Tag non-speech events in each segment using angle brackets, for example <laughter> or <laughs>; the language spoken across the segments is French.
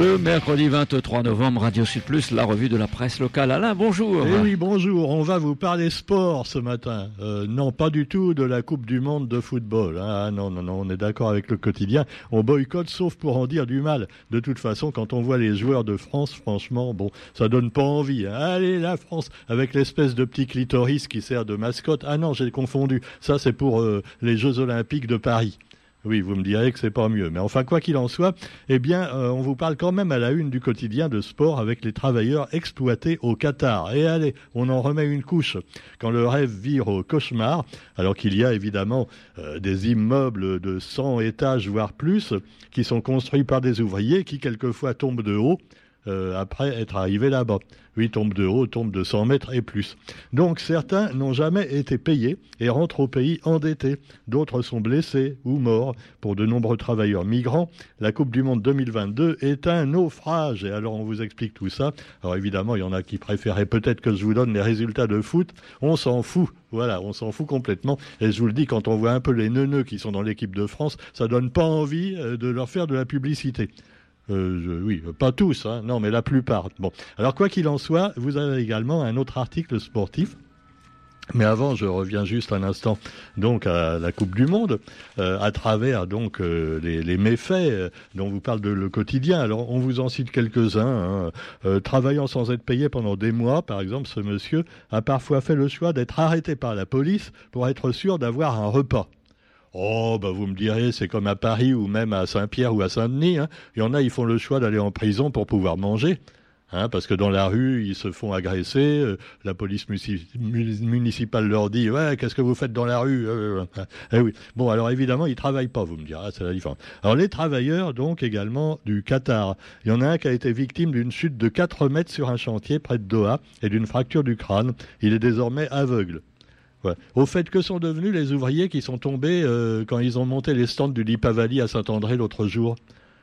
Le mercredi 23 novembre, Radio Sud Plus, la revue de la presse locale. Alain, bonjour. Eh oui, bonjour. On va vous parler sport ce matin. Euh, non, pas du tout de la Coupe du Monde de football. Hein. Ah non, non, non, on est d'accord avec le quotidien. On boycotte, sauf pour en dire du mal. De toute façon, quand on voit les joueurs de France, franchement, bon, ça donne pas envie. Hein. Allez, la France, avec l'espèce de petit clitoris qui sert de mascotte. Ah non, j'ai confondu. Ça, c'est pour euh, les Jeux Olympiques de Paris. Oui, vous me direz que c'est pas mieux. Mais enfin, quoi qu'il en soit, eh bien, euh, on vous parle quand même à la une du quotidien de sport avec les travailleurs exploités au Qatar. Et allez, on en remet une couche. Quand le rêve vire au cauchemar, alors qu'il y a évidemment euh, des immeubles de 100 étages, voire plus, qui sont construits par des ouvriers qui quelquefois tombent de haut, euh, après être arrivé là-bas. Oui, tombe de haut, tombe de 100 mètres et plus. Donc certains n'ont jamais été payés et rentrent au pays endettés. D'autres sont blessés ou morts. Pour de nombreux travailleurs migrants, la Coupe du Monde 2022 est un naufrage. Et alors on vous explique tout ça. Alors évidemment, il y en a qui préféraient peut-être que je vous donne les résultats de foot. On s'en fout. Voilà, on s'en fout complètement. Et je vous le dis, quand on voit un peu les neuneux qui sont dans l'équipe de France, ça donne pas envie euh, de leur faire de la publicité. Euh, oui, pas tous, hein, non, mais la plupart. Bon, alors quoi qu'il en soit, vous avez également un autre article sportif. Mais avant, je reviens juste un instant donc à la Coupe du Monde, euh, à travers donc euh, les, méfaits dont vous parle de le quotidien. Alors, on vous en cite quelques-uns. Hein. travaillant sans être payé pendant des mois, par exemple, ce monsieur a parfois fait le choix d'être arrêté par la police pour être sûr d'avoir un repas. Oh, bah vous me direz, c'est comme à Paris ou même à Saint-Pierre ou à Saint-Denis. Hein. Il y en a, ils font le choix d'aller en prison pour pouvoir manger. Hein, parce que dans la rue, ils se font agresser. Euh, la police municipale leur dit Ouais, qu'est-ce que vous faites dans la rue euh, euh, eh oui. Bon, alors évidemment, ils travaillent pas, vous me direz, c'est la différence. Alors, les travailleurs, donc, également du Qatar. Il y en a un qui a été victime d'une chute de 4 mètres sur un chantier près de Doha et d'une fracture du crâne. Il est désormais aveugle. Au fait, que sont devenus les ouvriers qui sont tombés euh, quand ils ont monté les stands du Lipavali à Saint-André l'autre jour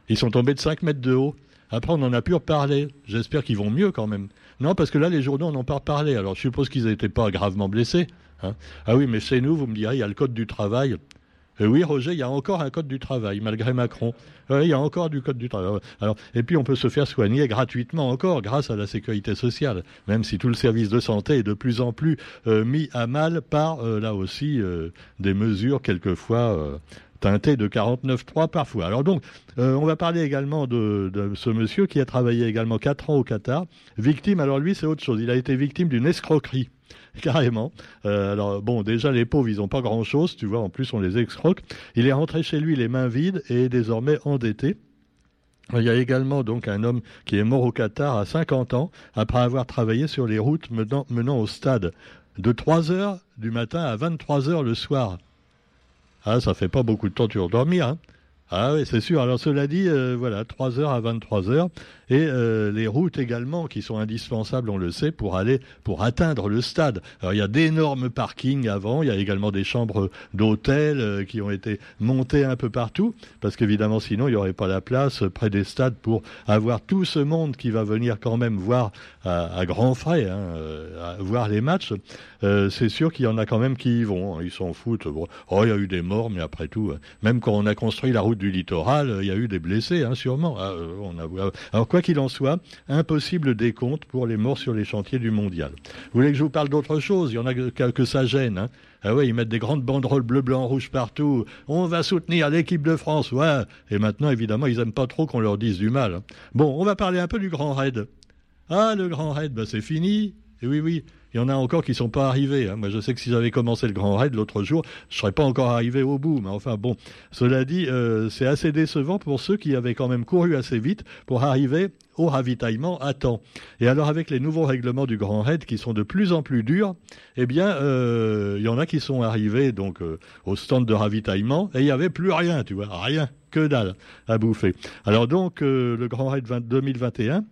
Ils sont tombés de 5 mètres de haut. Après, on en a pu reparler. J'espère qu'ils vont mieux quand même. Non, parce que là, les journaux n'en ont pas reparlé. Alors, je suppose qu'ils n'étaient pas gravement blessés. Hein. ah oui, mais chez nous, vous me direz, il y a le code du travail. Oui, Roger, il y a encore un code du travail, malgré Macron. Oui, il y a encore du code du travail. Alors, et puis, on peut se faire soigner gratuitement encore grâce à la sécurité sociale, même si tout le service de santé est de plus en plus euh, mis à mal par, euh, là aussi, euh, des mesures quelquefois teintées de 49.3 parfois. Alors donc, on va parler également de, ce monsieur qui a travaillé également 4 ans au Qatar. Victime, alors lui, c'est autre chose. Il a été victime d'une escroquerie. <laughs> carrément. Euh, alors bon, déjà les pauvres, ils n'ont pas grand-chose, tu vois, en plus on les excroque. Il est rentré chez lui les mains vides et est désormais endetté. Il y a également donc un homme qui est mort au Qatar à 50 ans après avoir travaillé sur les routes menant, menant au stade de 3 heures du matin à 23 heures le soir. Ah, ça fait pas beaucoup de temps pour dormir. Hein. Ah oui, c'est sûr. Alors cela dit, euh, voilà, 3 heures à 23 heures et euh, les routes également qui sont indispensables, on le sait, pour aller pour atteindre le stade. Alors il y a d'énormes parkings avant, il y a également des chambres d'hôtel euh, qui ont été montées un peu partout parce qu'évidemment sinon il n'y aurait pas la place près des stades pour avoir tout ce monde qui va venir quand même voir à, grands frais, hein, voir les matchs. c'est sûr qu'il y en a quand même qui y vont, hein. ils s'en foutent. Oh, il y a eu des morts, mais après tout, même quand on a construit la route du littoral, euh, il y a eu des blessés, hein, sûrement. Ah, euh, on a... Alors, quoi qu'il en soit, impossible décompte pour les morts sur les chantiers du mondial. Vous voulez que je vous parle d'autre chose? Il y en a que, que ça gêne. Hein. Ah ouais, ils mettent des grandes banderoles bleu, blanc, rouge partout. On va soutenir l'équipe de France. Et maintenant, évidemment, ils aiment pas trop qu'on leur dise du mal. Hein. Bon, on va parler un peu du Grand Raid. Ah, le Grand Raid, bah, c'est fini. Et oui, oui, il y en a encore qui ne sont pas arrivés. Hein. Moi, je sais que si j'avais commencé le Grand Raid l'autre jour, je ne serais pas encore arrivé au bout. Mais enfin, bon, cela dit, euh, c'est assez décevant pour ceux qui avaient quand même couru assez vite pour arriver au ravitaillement à temps. Et alors, avec les nouveaux règlements du Grand Raid qui sont de plus en plus durs, eh bien, euh, il y en a qui sont arrivés donc euh, au stand de ravitaillement et il n'y avait plus rien, tu vois, rien, que dalle à bouffer. Alors donc, le Grand Raid 20, 2021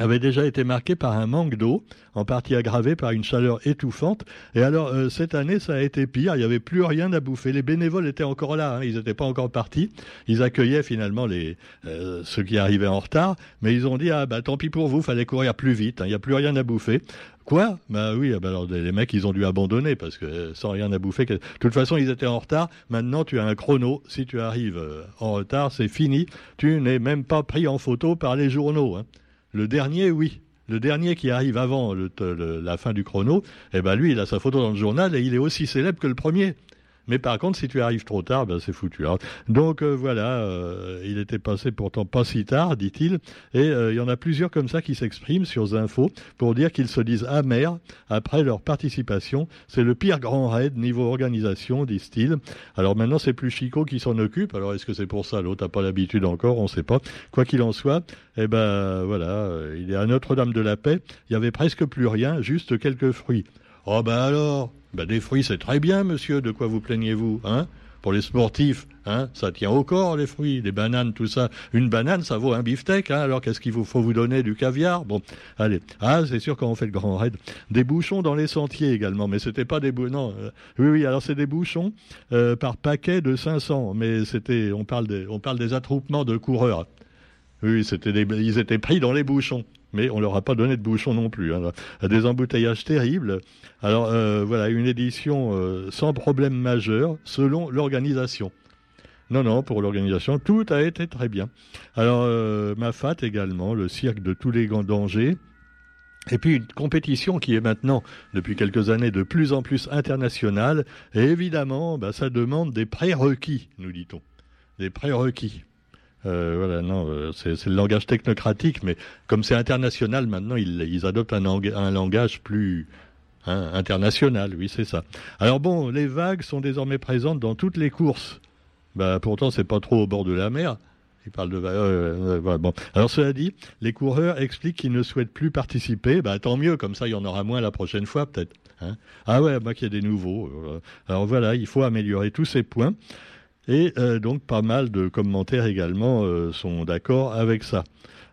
avait déjà été marqué par un manque d'eau, en partie aggravé par une chaleur étouffante. Et alors, euh, cette année, ça a été pire. Il n'y avait plus rien à bouffer. Les bénévoles étaient encore là. Hein. Ils n'étaient pas encore partis. Ils accueillaient finalement les, euh, ceux qui arrivaient en retard. Mais ils ont dit, ah, bah, tant pis pour vous, fallait courir plus vite. Hein. Il n'y a plus rien à bouffer. Quoi? Bah oui, ah bah alors les mecs, ils ont dû abandonner parce que euh, sans rien à bouffer. De toute façon, ils étaient en retard. Maintenant, tu as un chrono. Si tu arrives en retard, c'est fini. Tu n'es même pas pris en photo par les journaux. Hein. Le dernier, oui. Le dernier qui arrive avant la fin du chrono, eh ben lui, il a sa photo dans le journal et il est aussi célèbre que le premier. Mais par contre, si tu arrives trop tard, ben c'est foutu. donc euh, voilà, euh, il était passé pourtant pas si tard, dit-il. Et euh, il y en a plusieurs comme ça qui s'expriment sur Info pour dire qu'ils se disent amers après leur participation. C'est le pire grand raid niveau organisation, disent-ils. Alors maintenant, c'est plus Chico qui s'en occupe. Alors est-ce que c'est pour ça L'autre n'a pas l'habitude encore, on ne sait pas. Quoi qu'il en soit, eh ben voilà, il est à Notre-Dame de la Paix. Il y avait presque plus rien, juste quelques fruits. Oh ben alors ben des fruits, c'est très bien, monsieur. De quoi vous plaignez-vous hein? Pour les sportifs, hein ça tient au corps, les fruits, les bananes, tout ça. Une banane, ça vaut un beefsteak. Hein alors qu'est-ce qu'il vous faut vous donner Du caviar? Bon, allez. Ah, c'est sûr quand on fait le grand raid. Des bouchons dans les sentiers également. Mais c'était pas des bouchons. Euh, oui, oui, alors c'est des bouchons euh, par paquet de 500. Mais c'était, on parle des, on parle des attroupements de coureurs. Oui, c'était des, ils étaient pris dans les bouchons mais on leur a pas donné de bouchon non plus. Hein. Des embouteillages terribles. Alors euh, voilà, une édition euh, sans problème majeur selon l'organisation. Non, non, pour l'organisation, tout a été très bien. Alors, euh, ma fat également, le cirque de tous les grands dangers. Et puis une compétition qui est maintenant, depuis quelques années, de plus en plus internationale. Et évidemment, bah, ça demande des prérequis, nous dit-on. Des prérequis. Euh, voilà, non, euh, c'est le langage technocratique, mais comme c'est international maintenant, ils, adoptent un, langage plus hein, international, oui, c'est ça. Alors bon, les vagues sont désormais présentes dans toutes les courses. Bah, pourtant, c'est pas trop au bord de la mer. Il parle de euh, bon. Alors cela dit, les coureurs expliquent qu'ils ne souhaitent plus participer. Bah tant mieux, comme ça il y en aura moins la prochaine fois peut-être. Hein. ah ouais, bah qu'il y a des nouveaux. Alors voilà, il faut améliorer tous ces points. Et euh, donc pas mal de commentaires également euh, sont d'accord avec ça.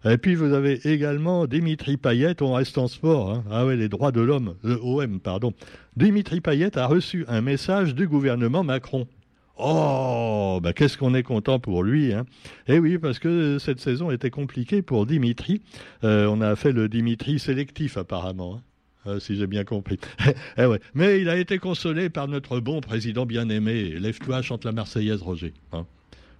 Et puis vous avez également Dimitri Payet, on reste en sport, hein. ah ouais, les droits de l'homme, le OM, pardon. Dimitri Payet a reçu un message du gouvernement Macron. Oh, bah qu'est-ce qu'on est content pour lui. Hein. Eh oui, parce que cette saison était compliquée pour Dimitri. Euh, on a fait le Dimitri sélectif apparemment. Hein. Euh, si j'ai bien compris. <laughs> eh. Mais il a été consolé par notre bon président bien-aimé. Lève-toi, chante la Marseillaise, Roger. Hein.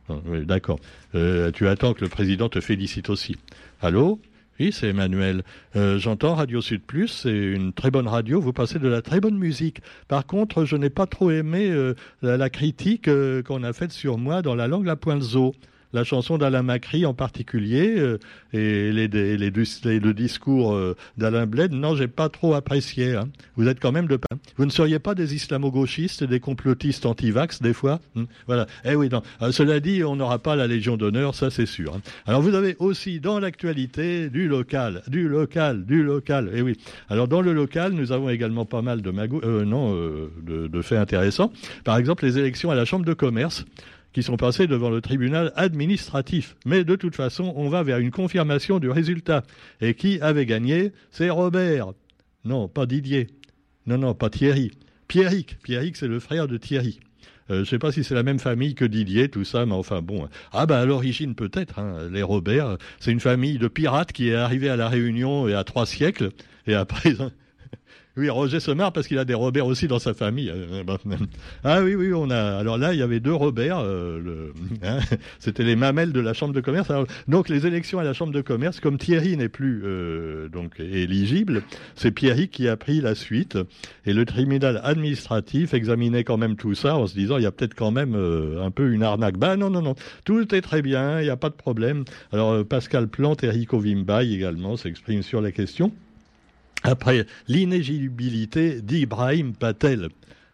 Ah, d'accord. Euh, tu attends que le président te félicite aussi. Allô? Oui, c'est Emmanuel. Euh, j'entends Radio Sud Plus, c'est une très bonne radio, vous passez de la très bonne musique. Par contre, je n'ai pas trop aimé la, critique qu'on a faite sur moi dans la langue La Pointe Zo la chanson d'Alain Macri en particulier euh, et les, le discours euh, d'Alain Bled, non, j'ai pas trop apprécié. Hein. Vous êtes quand même de Vous ne seriez pas des islamo-gauchistes, des complotistes anti-vax des fois hmm, Voilà. Eh oui, non. Euh, cela dit, on n'aura pas la Légion d'honneur, ça c'est sûr. Hein. Alors vous avez aussi dans l'actualité du local, du local, du local. Eh oui. Alors dans le local, nous avons également pas mal de faits intéressants. Par exemple, les élections à la Chambre de commerce qui sont passés devant le tribunal administratif. Mais de toute façon, on va vers une confirmation du résultat. Et qui avait gagné C'est Robert. Non, pas Didier. Non, non, pas Thierry. Pierrick. Pierrick, c'est le frère de Thierry. Euh, je ne sais pas si c'est la même famille que Didier, tout ça, mais enfin bon. Ah ben à l'origine peut-être, hein, les Robert, c'est une famille de pirates qui est arrivée à la Réunion il y a trois siècles, et après <laughs> oui, Roger se marre parce qu'il a des Robert aussi dans sa famille. Euh, ah oui, oui, on a. Alors là, il y avait deux Robert. Euh, hein, <laughs> C'était les mamelles de la Chambre de commerce. donc les élections à la Chambre de commerce, comme Thierry n'est plus euh, donc éligible, c'est Thierry qui a pris la suite. Et le tribunal administratif examinait quand même tout ça en se disant il y a peut-être quand même un peu une arnaque. Bah non, non, non, tout est très bien, il n'y a pas de problème. Alors Pascal Plante et Rico Vimbaye également s'expriment sur la question. Après l'inéligibilité d'Ibrahim Patel.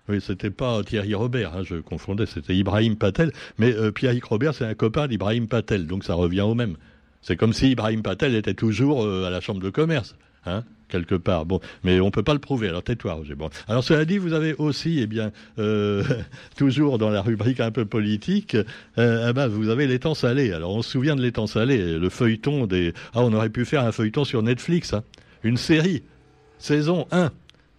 Oui, c'était pas Thierry Robert, hein, je confondais, c'était Ibrahim Patel. Mais euh, Pierre Robert, c'est un copain d'Ibrahim Patel, donc ça revient au même. C'est comme si Ibrahim Patel était toujours euh, à la Chambre de commerce. Hein quelque part. Bon, mais on peut pas le prouver. Alors tais-toi, Roger. Bon. Alors cela dit, vous avez aussi, eh bien, euh, <laughs> toujours dans la rubrique un peu politique, euh, eh ben, vous avez l'étang salé. Alors on se souvient de l'étang salé, le feuilleton des. Ah, on aurait pu faire un feuilleton sur Netflix, hein. une série, saison 1,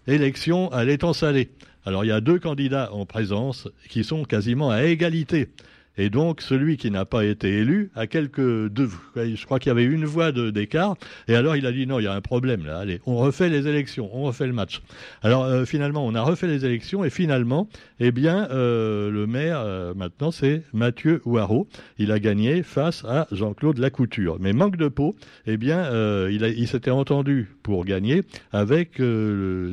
élection à l'étang salé. Alors il y a deux candidats en présence qui sont quasiment à égalité. Et donc, celui qui n'a pas été élu a quelques deux, je crois qu'il y avait une voix d'écart. Et alors, il a dit non, il y a un problème là. Allez, on refait les élections, on refait le match. Alors, euh, finalement, on a refait les élections et finalement, eh bien, euh, le maire euh, maintenant, c'est Mathieu Ouareau. Il a gagné face à Jean-Claude Lacouture. Mais manque de peau, eh bien, il, il s'était entendu pour gagner avec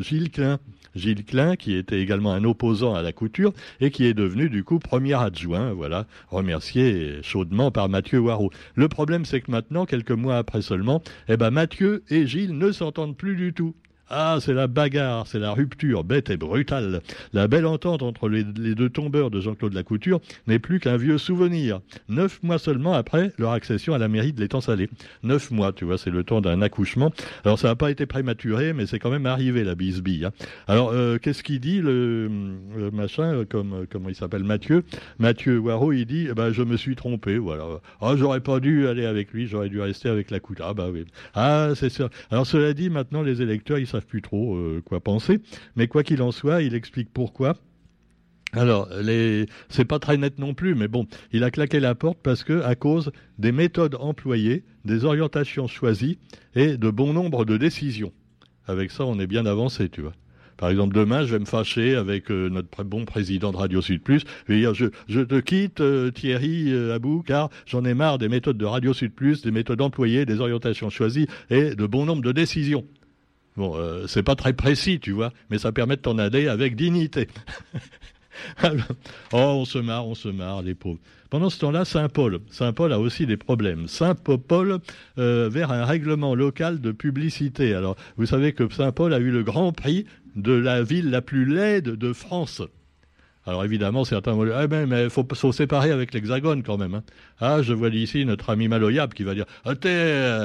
Gilles Klein. Gilles Klein, qui était également un opposant à la couture et qui est devenu du coup premier adjoint, voilà, remercié chaudement par Mathieu Warraud. Le problème, c'est que maintenant, quelques mois après seulement, eh ben Mathieu et Gilles ne s'entendent plus du tout. Ah, c'est la bagarre, c'est la rupture bête et brutale. La belle entente entre les, deux tombeurs de Jean-Claude Lacouture n'est plus qu'un vieux souvenir. Neuf mois seulement après leur accession à la mairie de l'étang salé. Neuf mois, tu vois, c'est le temps d'un accouchement. Alors ça n'a pas été prématuré, mais c'est quand même arrivé la bisbille. Hein. Alors euh, qu'est-ce qu'il dit le, machin, euh, comme euh, comment il s'appelle Mathieu? Mathieu Waro, il dit, eh ben, je me suis trompé, voilà. Ah, j'aurais pas dû aller avec lui, j'aurais dû rester avec la Ah bah oui. Ah c'est ça. Alors cela dit, maintenant les électeurs, ils plus trop euh, quoi penser. Mais quoi qu'il en soit, il explique pourquoi. Alors, c'est pas très net non plus, mais bon, il a claqué la porte parce que, à cause des méthodes employées, des orientations choisies et de bon nombre de décisions. Avec ça, on est bien avancé, tu vois. Par exemple, demain, je vais me fâcher avec euh, notre bon président de Radio Sud Plus. Je vais dire, je, te quitte, euh, Thierry Abou, car j'en ai marre des méthodes de Radio Sud Plus, des méthodes employées, des orientations choisies et de bon nombre de décisions. Bon, euh, c'est pas très précis, tu vois, mais ça permet de t'en aller avec dignité. <laughs> oh, on se marre, on se marre, les pauvres. Pendant ce temps-là, Saint-Paul. Saint-Paul a aussi des problèmes. Saint-Paul euh, vers un règlement local de publicité. Alors, vous savez que Saint-Paul a eu le grand prix de la ville la plus laide de France. Alors évidemment, certains vont dire, ah mais il faut, séparer avec l'Hexagone quand même. Hein. Ah, je vois ici notre ami Maloyable qui va dire, ah,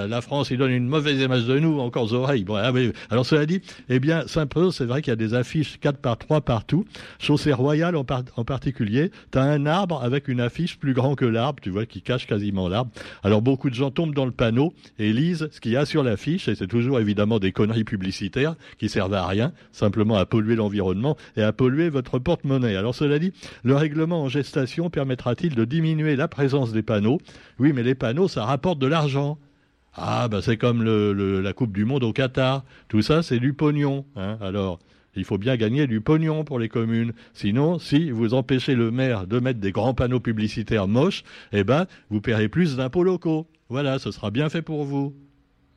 la France, il donne une mauvaise image de nous, encore aux oreilles. Bon, ah, alors cela dit, eh bien, Saint-Paul, c'est vrai qu'il y a des affiches 4 par 3 partout. Chaussée royale en, particulier, tu as un arbre avec une affiche plus grand que l'arbre, tu vois, qui cache quasiment l'arbre. Alors beaucoup de gens tombent dans le panneau et lisent ce qu'il y a sur l'affiche, et c'est toujours évidemment des conneries publicitaires qui servent à rien, simplement à polluer l'environnement et à polluer votre porte-monnaie. Alors cela dit, le règlement en gestation permettra-t-il de diminuer la présence des panneaux? Oui, mais les panneaux, ça rapporte de l'argent. Ah, ben c'est comme la Coupe du Monde au Qatar. Tout ça, c'est du pognon. Hein. Alors, il faut bien gagner du pognon pour les communes. Sinon, si vous empêchez le maire de mettre des grands panneaux publicitaires moches, eh ben, vous paierez plus d'impôts locaux. Voilà, ce sera bien fait pour vous.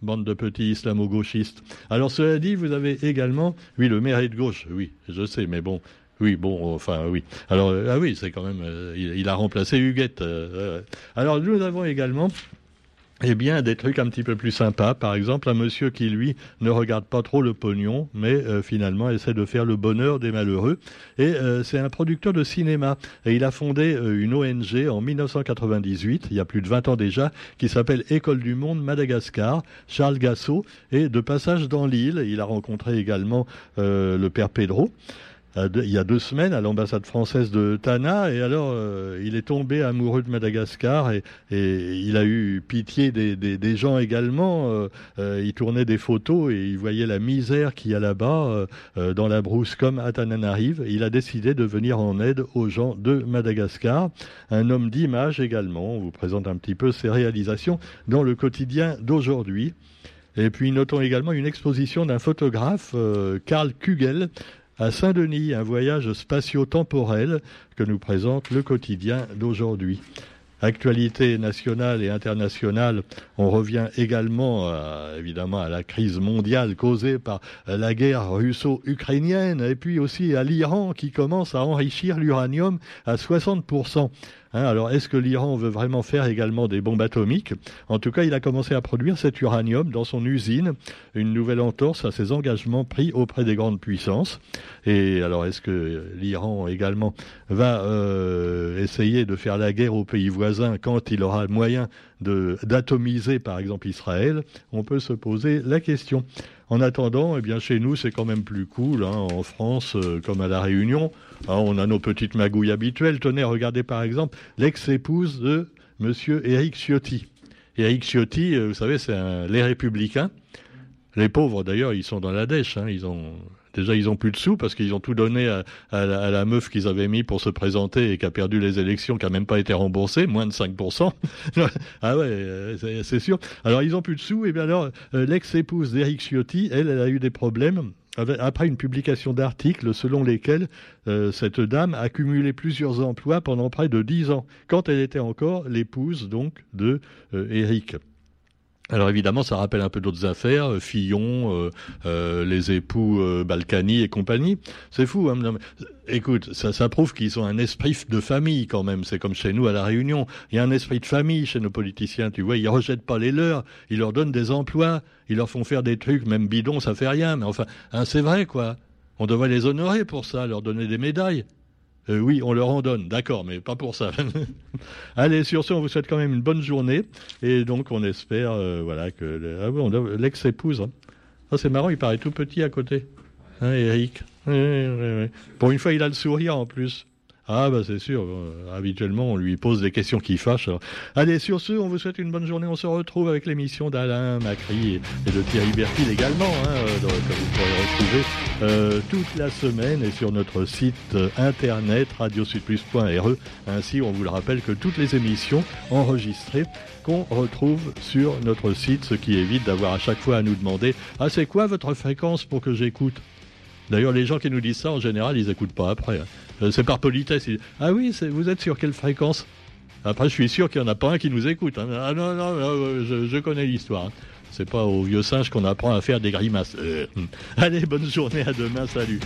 Bande de petits islamo-gauchistes. Alors, cela dit, vous avez également, oui, le maire est de gauche, oui, je sais, mais bon, oui, bon, enfin, oui. Alors, euh, ah oui, c'est quand même, euh, il, a remplacé Huguette. Euh, alors, nous avons également, eh bien, des trucs un petit peu plus sympas. Par exemple, un monsieur qui, lui, ne regarde pas trop le pognon, mais finalement essaie de faire le bonheur des malheureux. Et c'est un producteur de cinéma. Et il a fondé une ONG en 1998, il y a plus de 20 ans déjà, qui s'appelle École du Monde Madagascar. Charles Gassot est de passage dans l'île. Il a rencontré également le père Pedro il y a deux semaines à l'ambassade française de Tana et alors euh, il est tombé amoureux de Madagascar et, il a eu pitié des, gens également. Euh, euh, il tournait des photos et il voyait la misère qu'il y a là-bas dans la brousse comme à Tananarive. Il a décidé de venir en aide aux gens de Madagascar. Un homme d'image également. On vous présente un petit peu ses réalisations dans le quotidien d'aujourd'hui. Et puis notons également une exposition d'un photographe, Karl Kugel, à Saint-Denis, un voyage spatio-temporel que nous présente le quotidien d'aujourd'hui. Actualité nationale et internationale, on revient également évidemment à la crise mondiale causée par la guerre russo-ukrainienne et puis aussi à l'Iran qui commence à enrichir l'uranium à 60%. Hein, alors, est-ce que l'Iran veut vraiment faire également des bombes atomiques? En tout cas, il a commencé à produire cet uranium dans son usine, une nouvelle entorse à ses engagements pris auprès des grandes puissances. Et alors, est-ce que l'Iran également va euh, essayer de faire la guerre aux pays voisins quand il aura le moyen d'atomiser, par exemple, Israël? On peut se poser la question. En attendant, eh bien, chez nous, c'est quand même plus cool. Hein, en France, euh, comme à La Réunion, hein, on a nos petites magouilles habituelles. Tenez, regardez par exemple l'ex-épouse de Monsieur Éric Ciotti. Éric Ciotti, euh, vous savez, c'est les Républicains. Les pauvres, d'ailleurs, ils sont dans la dèche. Hein, ils ont Déjà, ils ont plus de sous parce qu'ils ont tout donné à, la, meuf qu'ils avaient mis pour se présenter et qui a perdu les élections, qui a même pas été remboursée, moins de 5%. <laughs> ah ouais, c'est sûr. Alors, ils ont plus de sous. Et bien alors, euh, l'ex-épouse d'Éric Ciotti, elle, elle a eu des problèmes après une publication d'articles selon lesquels euh, cette dame a cumulé plusieurs emplois pendant près de dix ans, quand elle était encore l'épouse donc de euh, Éric. Alors évidemment, ça rappelle un peu d'autres affaires, euh, Fillon, euh, euh, les époux Balkany et compagnie. C'est fou. Hein Écoute, ça, ça prouve qu'ils ont un esprit de famille quand même. C'est comme chez nous à la Réunion. Il y a un esprit de famille chez nos politiciens. Tu vois, ils rejettent pas les leurs. Ils leur donnent des emplois. Ils leur font faire des trucs, même bidons, ça fait rien. Mais enfin, hein, c'est vrai quoi. On devrait les honorer pour ça, leur donner des médailles. Euh, oui, on leur en donne, d'accord, mais pas pour ça. <laughs> Allez, sur ce, on vous souhaite quand même une bonne journée. Et donc, on espère euh, voilà, que ah l'ex-épouse. Hein. Ah, c'est marrant, il paraît tout petit à côté. Hein, Eric. Pour une fois, il a le sourire en plus. Ah bah c'est sûr, euh, habituellement on lui pose des questions qui fâchent. Allez, sur ce, on vous souhaite une bonne journée. On se retrouve avec l'émission d'Alain Macri et, de Thierry Bertil également, hein, vous pourrez retrouver euh, toute la semaine et sur notre site internet radiosudplus.re. Ainsi, on vous le rappelle que toutes les émissions enregistrées qu'on retrouve sur notre site, ce qui évite d'avoir à chaque fois à nous demander Ah c'est quoi votre fréquence pour que j'écoute? D'ailleurs, les gens qui nous disent ça, en général, ils n'écoutent pas après. Hein. Euh, c'est par politesse. ah oui, vous êtes sur quelle fréquence? Après, je suis sûr qu'il n'y en a pas un qui nous écoute. Hein. Ah non, non, je, connais l'histoire. Hein. C'est pas au vieux singe qu'on apprend à faire des grimaces. Euh, <laughs> allez, bonne journée, à demain, salut.